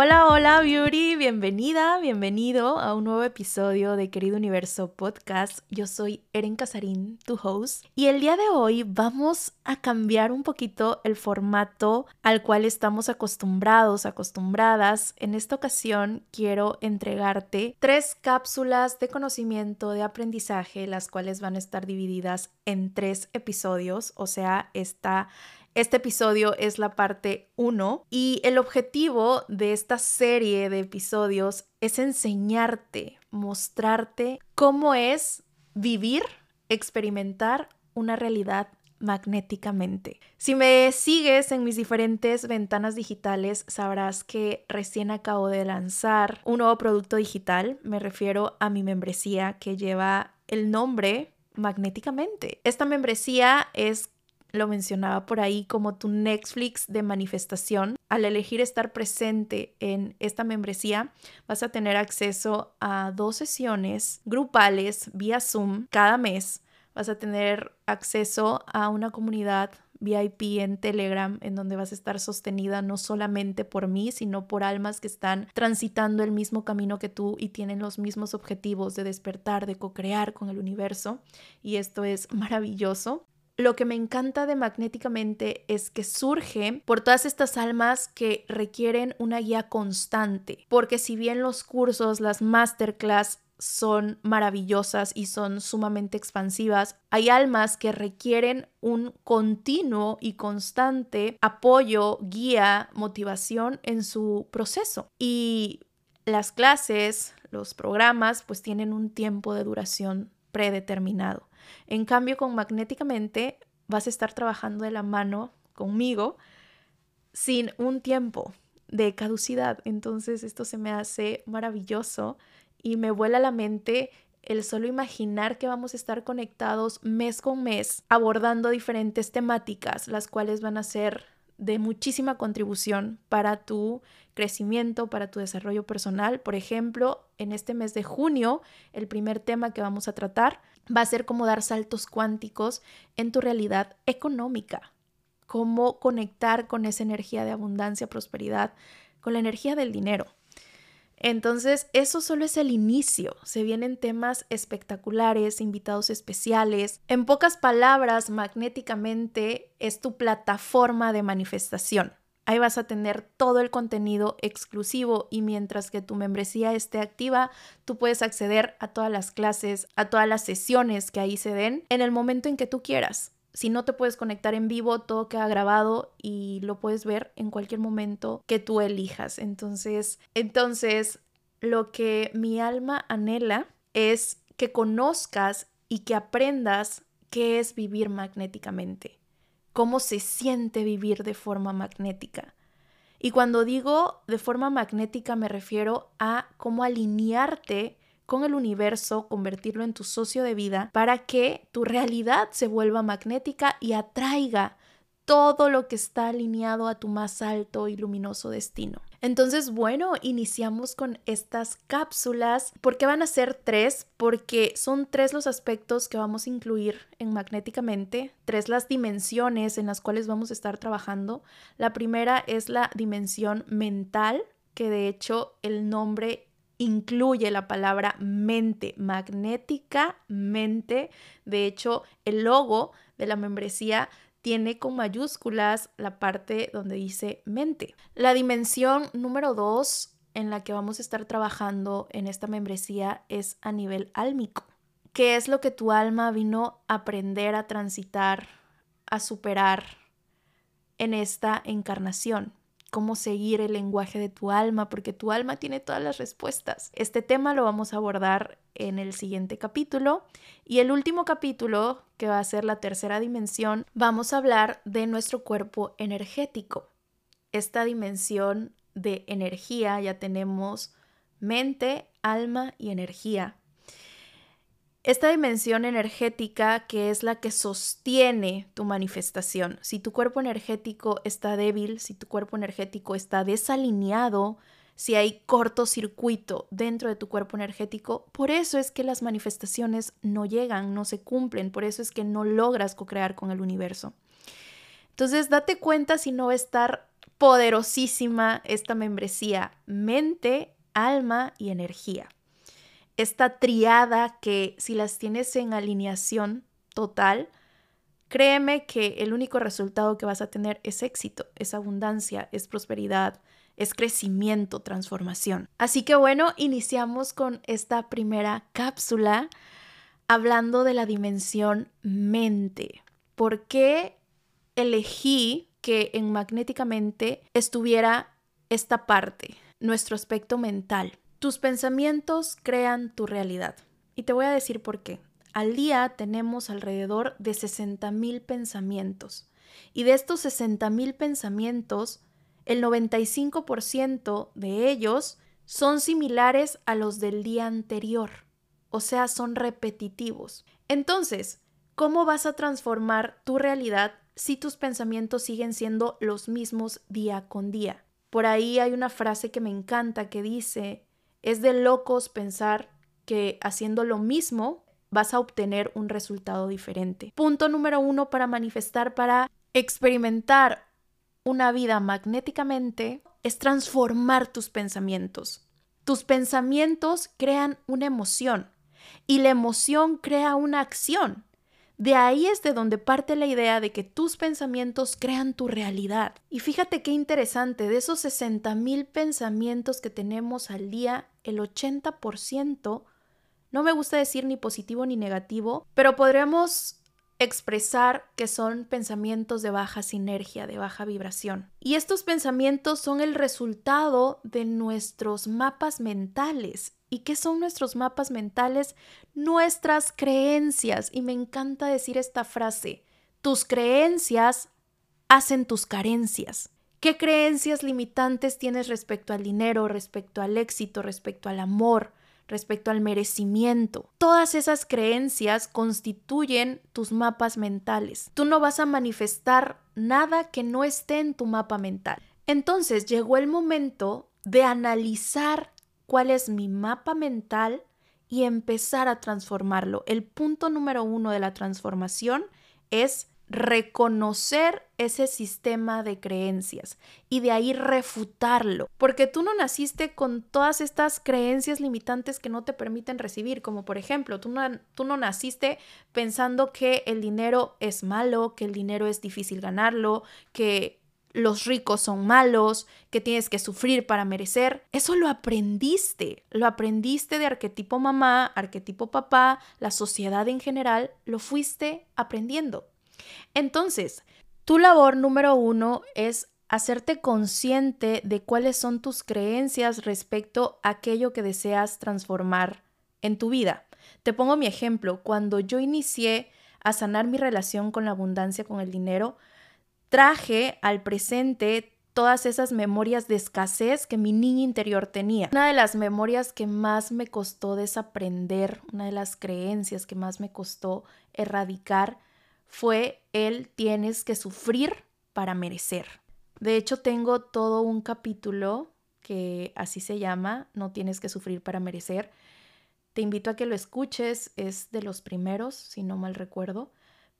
Hola, hola, Beauty, bienvenida, bienvenido a un nuevo episodio de Querido Universo Podcast. Yo soy Eren Casarín, tu host, y el día de hoy vamos a cambiar un poquito el formato al cual estamos acostumbrados, acostumbradas. En esta ocasión quiero entregarte tres cápsulas de conocimiento, de aprendizaje, las cuales van a estar divididas en tres episodios, o sea, esta este episodio es la parte 1 y el objetivo de esta serie de episodios es enseñarte, mostrarte cómo es vivir, experimentar una realidad magnéticamente. Si me sigues en mis diferentes ventanas digitales, sabrás que recién acabo de lanzar un nuevo producto digital. Me refiero a mi membresía que lleva el nombre magnéticamente. Esta membresía es lo mencionaba por ahí como tu Netflix de manifestación. Al elegir estar presente en esta membresía, vas a tener acceso a dos sesiones grupales vía Zoom cada mes. Vas a tener acceso a una comunidad VIP en Telegram, en donde vas a estar sostenida no solamente por mí, sino por almas que están transitando el mismo camino que tú y tienen los mismos objetivos de despertar, de co-crear con el universo. Y esto es maravilloso lo que me encanta de Magnéticamente es que surge por todas estas almas que requieren una guía constante, porque si bien los cursos, las masterclass son maravillosas y son sumamente expansivas, hay almas que requieren un continuo y constante apoyo, guía, motivación en su proceso. Y las clases, los programas, pues tienen un tiempo de duración predeterminado. En cambio, con magnéticamente vas a estar trabajando de la mano conmigo sin un tiempo de caducidad. Entonces esto se me hace maravilloso y me vuela la mente el solo imaginar que vamos a estar conectados mes con mes abordando diferentes temáticas, las cuales van a ser de muchísima contribución para tu crecimiento, para tu desarrollo personal. Por ejemplo, en este mes de junio, el primer tema que vamos a tratar va a ser cómo dar saltos cuánticos en tu realidad económica, cómo conectar con esa energía de abundancia, prosperidad, con la energía del dinero. Entonces, eso solo es el inicio. Se vienen temas espectaculares, invitados especiales. En pocas palabras, magnéticamente es tu plataforma de manifestación. Ahí vas a tener todo el contenido exclusivo y mientras que tu membresía esté activa, tú puedes acceder a todas las clases, a todas las sesiones que ahí se den en el momento en que tú quieras. Si no te puedes conectar en vivo, todo queda grabado y lo puedes ver en cualquier momento que tú elijas. Entonces, entonces lo que mi alma anhela es que conozcas y que aprendas qué es vivir magnéticamente, cómo se siente vivir de forma magnética. Y cuando digo de forma magnética me refiero a cómo alinearte con el universo, convertirlo en tu socio de vida para que tu realidad se vuelva magnética y atraiga todo lo que está alineado a tu más alto y luminoso destino. Entonces, bueno, iniciamos con estas cápsulas. ¿Por qué van a ser tres? Porque son tres los aspectos que vamos a incluir en magnéticamente, tres las dimensiones en las cuales vamos a estar trabajando. La primera es la dimensión mental, que de hecho el nombre incluye la palabra mente, magnética mente. De hecho, el logo de la membresía tiene con mayúsculas la parte donde dice mente. La dimensión número dos en la que vamos a estar trabajando en esta membresía es a nivel álmico. ¿Qué es lo que tu alma vino a aprender a transitar, a superar en esta encarnación? Cómo seguir el lenguaje de tu alma, porque tu alma tiene todas las respuestas. Este tema lo vamos a abordar en el siguiente capítulo. Y el último capítulo, que va a ser la tercera dimensión, vamos a hablar de nuestro cuerpo energético. Esta dimensión de energía ya tenemos mente, alma y energía. Esta dimensión energética que es la que sostiene tu manifestación. Si tu cuerpo energético está débil, si tu cuerpo energético está desalineado, si hay cortocircuito dentro de tu cuerpo energético, por eso es que las manifestaciones no llegan, no se cumplen, por eso es que no logras co-crear con el universo. Entonces, date cuenta si no va a estar poderosísima esta membresía, mente, alma y energía. Esta triada que si las tienes en alineación total, créeme que el único resultado que vas a tener es éxito, es abundancia, es prosperidad, es crecimiento, transformación. Así que bueno, iniciamos con esta primera cápsula hablando de la dimensión mente. ¿Por qué elegí que en magnéticamente estuviera esta parte, nuestro aspecto mental? Tus pensamientos crean tu realidad. Y te voy a decir por qué. Al día tenemos alrededor de 60.000 pensamientos. Y de estos 60.000 pensamientos, el 95% de ellos son similares a los del día anterior, o sea, son repetitivos. Entonces, ¿cómo vas a transformar tu realidad si tus pensamientos siguen siendo los mismos día con día? Por ahí hay una frase que me encanta que dice, es de locos pensar que haciendo lo mismo vas a obtener un resultado diferente. Punto número uno para manifestar, para experimentar una vida magnéticamente es transformar tus pensamientos. Tus pensamientos crean una emoción y la emoción crea una acción. De ahí es de donde parte la idea de que tus pensamientos crean tu realidad. Y fíjate qué interesante, de esos 60 mil pensamientos que tenemos al día, el 80%, no me gusta decir ni positivo ni negativo, pero podríamos expresar que son pensamientos de baja sinergia, de baja vibración. Y estos pensamientos son el resultado de nuestros mapas mentales. ¿Y qué son nuestros mapas mentales? Nuestras creencias. Y me encanta decir esta frase. Tus creencias hacen tus carencias. ¿Qué creencias limitantes tienes respecto al dinero, respecto al éxito, respecto al amor, respecto al merecimiento. Todas esas creencias constituyen tus mapas mentales. Tú no vas a manifestar nada que no esté en tu mapa mental. Entonces llegó el momento de analizar cuál es mi mapa mental y empezar a transformarlo. El punto número uno de la transformación es reconocer ese sistema de creencias y de ahí refutarlo, porque tú no naciste con todas estas creencias limitantes que no te permiten recibir, como por ejemplo, tú no, tú no naciste pensando que el dinero es malo, que el dinero es difícil ganarlo, que los ricos son malos, que tienes que sufrir para merecer. Eso lo aprendiste, lo aprendiste de arquetipo mamá, arquetipo papá, la sociedad en general, lo fuiste aprendiendo. Entonces, tu labor número uno es hacerte consciente de cuáles son tus creencias respecto a aquello que deseas transformar en tu vida. Te pongo mi ejemplo. Cuando yo inicié a sanar mi relación con la abundancia, con el dinero, traje al presente todas esas memorias de escasez que mi niña interior tenía. Una de las memorias que más me costó desaprender, una de las creencias que más me costó erradicar, fue el tienes que sufrir para merecer. De hecho, tengo todo un capítulo que así se llama, no tienes que sufrir para merecer. Te invito a que lo escuches, es de los primeros, si no mal recuerdo,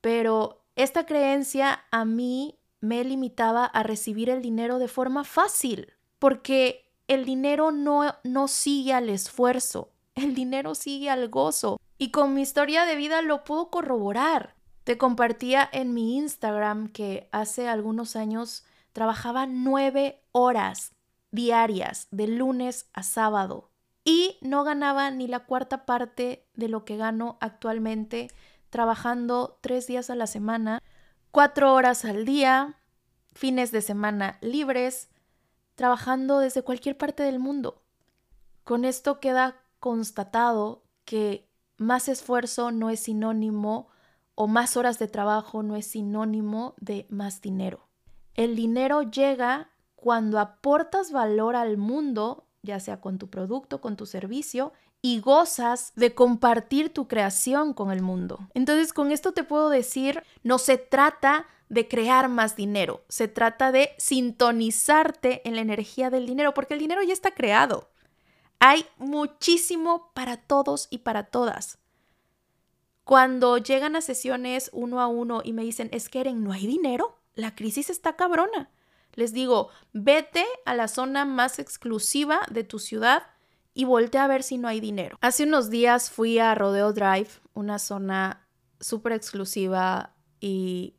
pero esta creencia a mí me limitaba a recibir el dinero de forma fácil, porque el dinero no, no sigue al esfuerzo, el dinero sigue al gozo. Y con mi historia de vida lo puedo corroborar. Te compartía en mi Instagram que hace algunos años trabajaba nueve horas diarias, de lunes a sábado, y no ganaba ni la cuarta parte de lo que gano actualmente trabajando tres días a la semana, cuatro horas al día, fines de semana libres, trabajando desde cualquier parte del mundo. Con esto queda constatado que más esfuerzo no es sinónimo o más horas de trabajo no es sinónimo de más dinero. El dinero llega cuando aportas valor al mundo, ya sea con tu producto, con tu servicio, y gozas de compartir tu creación con el mundo. Entonces, con esto te puedo decir, no se trata de crear más dinero, se trata de sintonizarte en la energía del dinero, porque el dinero ya está creado. Hay muchísimo para todos y para todas. Cuando llegan a sesiones uno a uno y me dicen, es que Eren, no hay dinero, la crisis está cabrona. Les digo, vete a la zona más exclusiva de tu ciudad y voltea a ver si no hay dinero. Hace unos días fui a Rodeo Drive, una zona súper exclusiva y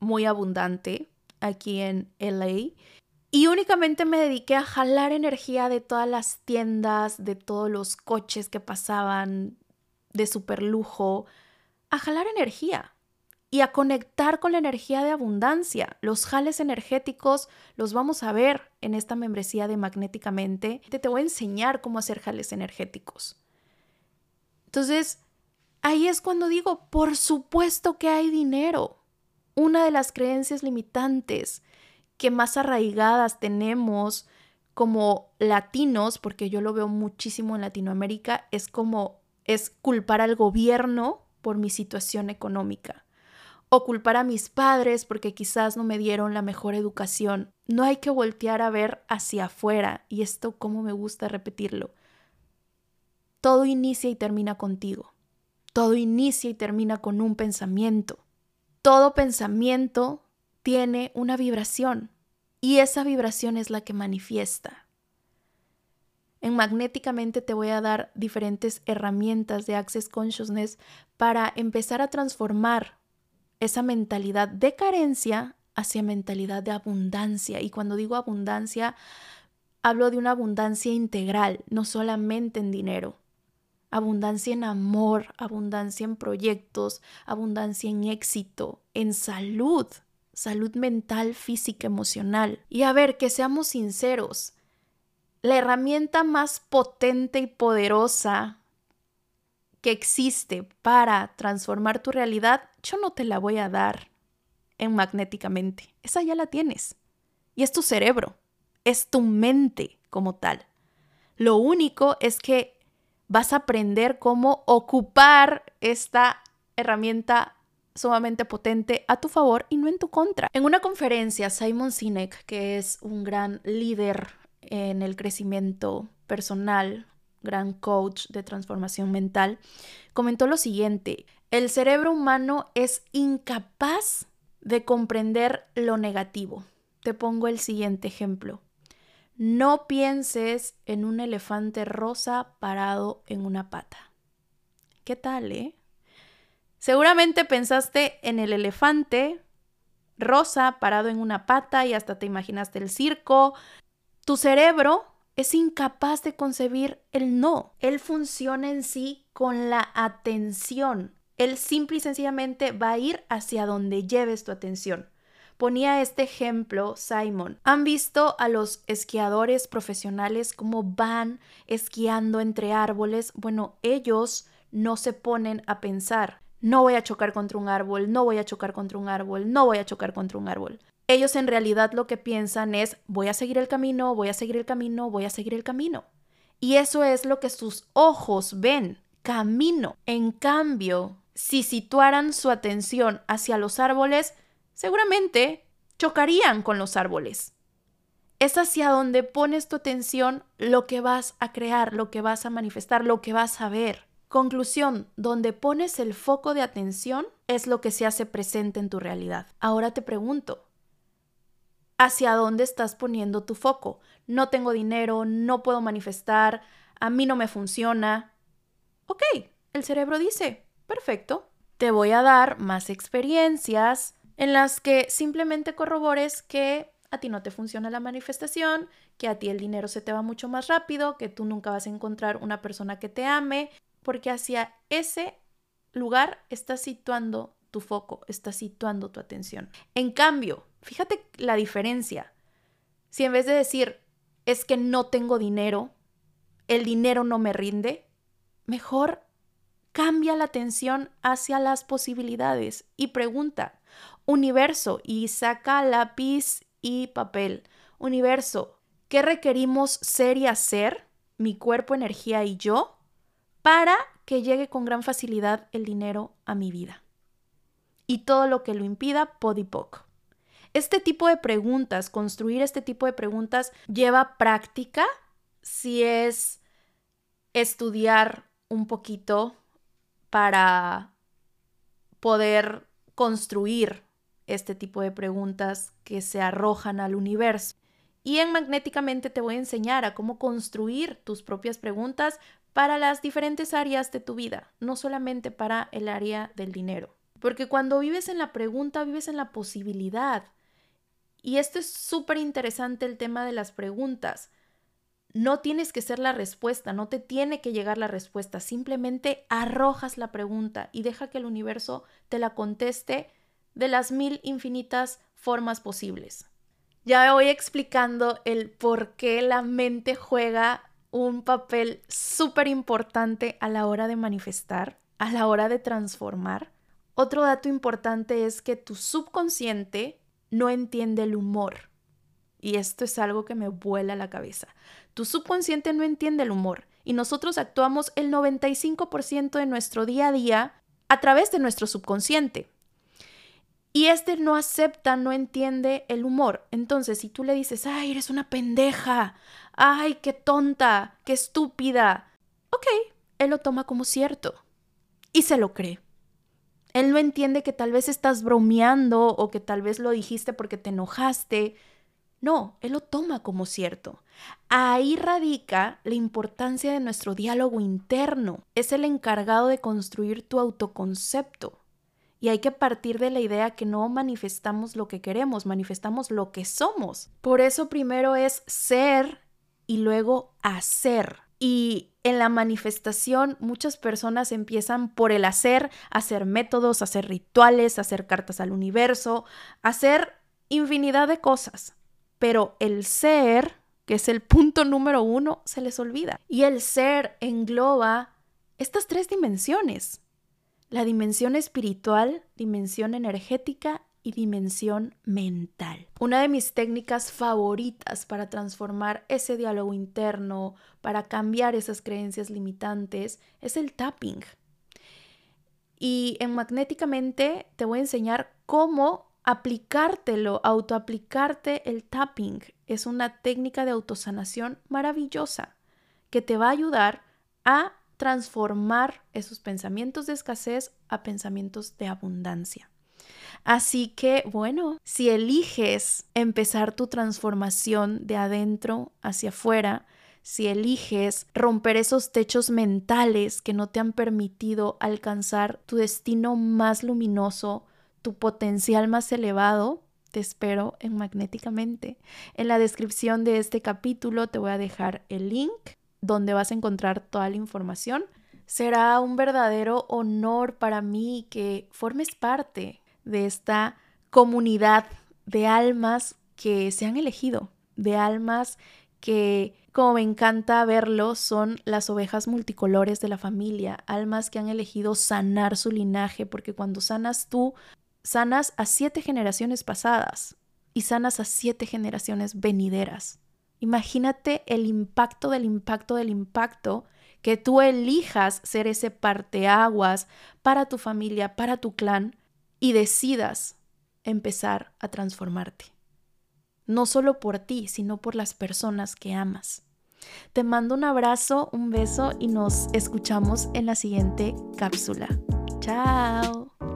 muy abundante aquí en LA. Y únicamente me dediqué a jalar energía de todas las tiendas, de todos los coches que pasaban de super lujo, a jalar energía y a conectar con la energía de abundancia. Los jales energéticos los vamos a ver en esta membresía de Magnéticamente. Te, voy a enseñar cómo hacer jales energéticos. Entonces, ahí es cuando digo, por supuesto que hay dinero. Una de las creencias limitantes que más arraigadas tenemos como latinos, porque yo lo veo muchísimo en Latinoamérica, es como es culpar al gobierno por mi situación económica o culpar a mis padres porque quizás no me dieron la mejor educación. No hay que voltear a ver hacia afuera y esto como me gusta repetirlo. Todo inicia y termina contigo. Todo inicia y termina con un pensamiento. Todo pensamiento tiene una vibración y esa vibración es la que manifiesta. En Magnéticamente te voy a dar diferentes herramientas de Access Consciousness para empezar a transformar esa mentalidad de carencia hacia mentalidad de abundancia. Y cuando digo abundancia, hablo de una abundancia integral, no solamente en dinero. Abundancia en amor, abundancia en proyectos, abundancia en éxito, en salud, salud mental, física, emocional. Y a ver, que seamos sinceros, la herramienta más potente y poderosa que existe para transformar tu realidad, yo no te la voy a dar en magnéticamente. Esa ya la tienes. Y es tu cerebro, es tu mente como tal. Lo único es que vas a aprender cómo ocupar esta herramienta sumamente potente a tu favor y no en tu contra. En una conferencia, Simon Sinek, que es un gran líder en el crecimiento personal, gran coach de transformación mental, comentó lo siguiente, el cerebro humano es incapaz de comprender lo negativo. Te pongo el siguiente ejemplo. No pienses en un elefante rosa parado en una pata. ¿Qué tal, eh? Seguramente pensaste en el elefante rosa parado en una pata y hasta te imaginaste el circo. Tu cerebro es incapaz de concebir el no. Él funciona en sí con la atención. Él simple y sencillamente va a ir hacia donde lleves tu atención. Ponía este ejemplo Simon. ¿Han visto a los esquiadores profesionales cómo van esquiando entre árboles? Bueno, ellos no se ponen a pensar, no voy a chocar contra un árbol, no voy a chocar contra un árbol, no voy a chocar contra un árbol ellos en realidad lo que piensan es voy a seguir el camino, voy a seguir el camino, voy a seguir el camino. Y eso es lo que sus ojos ven, camino. En cambio, si situaran su atención hacia los árboles, seguramente chocarían con los árboles. Es hacia donde pones tu atención lo que vas a crear, lo que vas a manifestar, lo que vas a ver. Conclusión, donde pones el foco de atención es lo que se hace presente en tu realidad. Ahora te pregunto, hacia dónde estás poniendo tu foco. No tengo dinero, no puedo manifestar, a mí no me funciona. Ok, el cerebro dice, perfecto, te voy a dar más experiencias en las que simplemente corrobores que a ti no te funciona la manifestación, que a ti el dinero se te va mucho más rápido, que tú nunca vas a encontrar una persona que te ame, porque hacia ese lugar estás situando tu foco, estás situando tu atención. En cambio, Fíjate la diferencia. Si en vez de decir, es que no tengo dinero, el dinero no me rinde, mejor cambia la atención hacia las posibilidades y pregunta, universo, y saca lápiz y papel. Universo, ¿qué requerimos ser y hacer, mi cuerpo, energía y yo, para que llegue con gran facilidad el dinero a mi vida? Y todo lo que lo impida, podipoc. Este tipo de preguntas, construir este tipo de preguntas lleva práctica, si es estudiar un poquito para poder construir este tipo de preguntas que se arrojan al universo. Y en Magnéticamente te voy a enseñar a cómo construir tus propias preguntas para las diferentes áreas de tu vida, no solamente para el área del dinero. Porque cuando vives en la pregunta, vives en la posibilidad. Y esto es súper interesante el tema de las preguntas. No tienes que ser la respuesta, no te tiene que llegar la respuesta, simplemente arrojas la pregunta y deja que el universo te la conteste de las mil infinitas formas posibles. Ya voy explicando el por qué la mente juega un papel súper importante a la hora de manifestar, a la hora de transformar. Otro dato importante es que tu subconsciente no entiende el humor. Y esto es algo que me vuela la cabeza. Tu subconsciente no entiende el humor y nosotros actuamos el 95% de nuestro día a día a través de nuestro subconsciente. Y este no acepta, no entiende el humor. Entonces, si tú le dices, ay, eres una pendeja, ay, qué tonta, qué estúpida, ok, él lo toma como cierto y se lo cree. Él no entiende que tal vez estás bromeando o que tal vez lo dijiste porque te enojaste, no, él lo toma como cierto. Ahí radica la importancia de nuestro diálogo interno. Es el encargado de construir tu autoconcepto. Y hay que partir de la idea que no manifestamos lo que queremos, manifestamos lo que somos. Por eso primero es ser y luego hacer. Y en la manifestación muchas personas empiezan por el hacer, hacer métodos, hacer rituales, hacer cartas al universo, hacer infinidad de cosas pero el ser, que es el punto número uno, se les olvida. Y el ser engloba estas tres dimensiones. La dimensión espiritual, dimensión energética y dimensión mental. Una de mis técnicas favoritas para transformar ese diálogo interno, para cambiar esas creencias limitantes, es el tapping. Y en Magnéticamente te voy a enseñar cómo aplicártelo, autoaplicarte el tapping es una técnica de autosanación maravillosa que te va a ayudar a transformar esos pensamientos de escasez a pensamientos de abundancia. Así que, bueno, si eliges empezar tu transformación de adentro hacia afuera, si eliges romper esos techos mentales que no te han permitido alcanzar tu destino más luminoso, tu potencial más elevado, te espero en Magnéticamente. En la descripción de este capítulo te voy a dejar el link donde vas a encontrar toda la información. Será un verdadero honor para mí que formes parte de esta comunidad de almas que se han elegido, de almas que, como me encanta verlo, son las ovejas multicolores de la familia, almas que han elegido sanar su linaje, porque cuando sanas tú, sanas a siete generaciones pasadas y sanas a siete generaciones venideras. Imagínate el impacto del impacto del impacto que tú elijas ser ese parteaguas para tu familia, para tu clan y decidas empezar a transformarte. No solo por ti, sino por las personas que amas. Te mando un abrazo, un beso y nos escuchamos en la siguiente cápsula. Chao.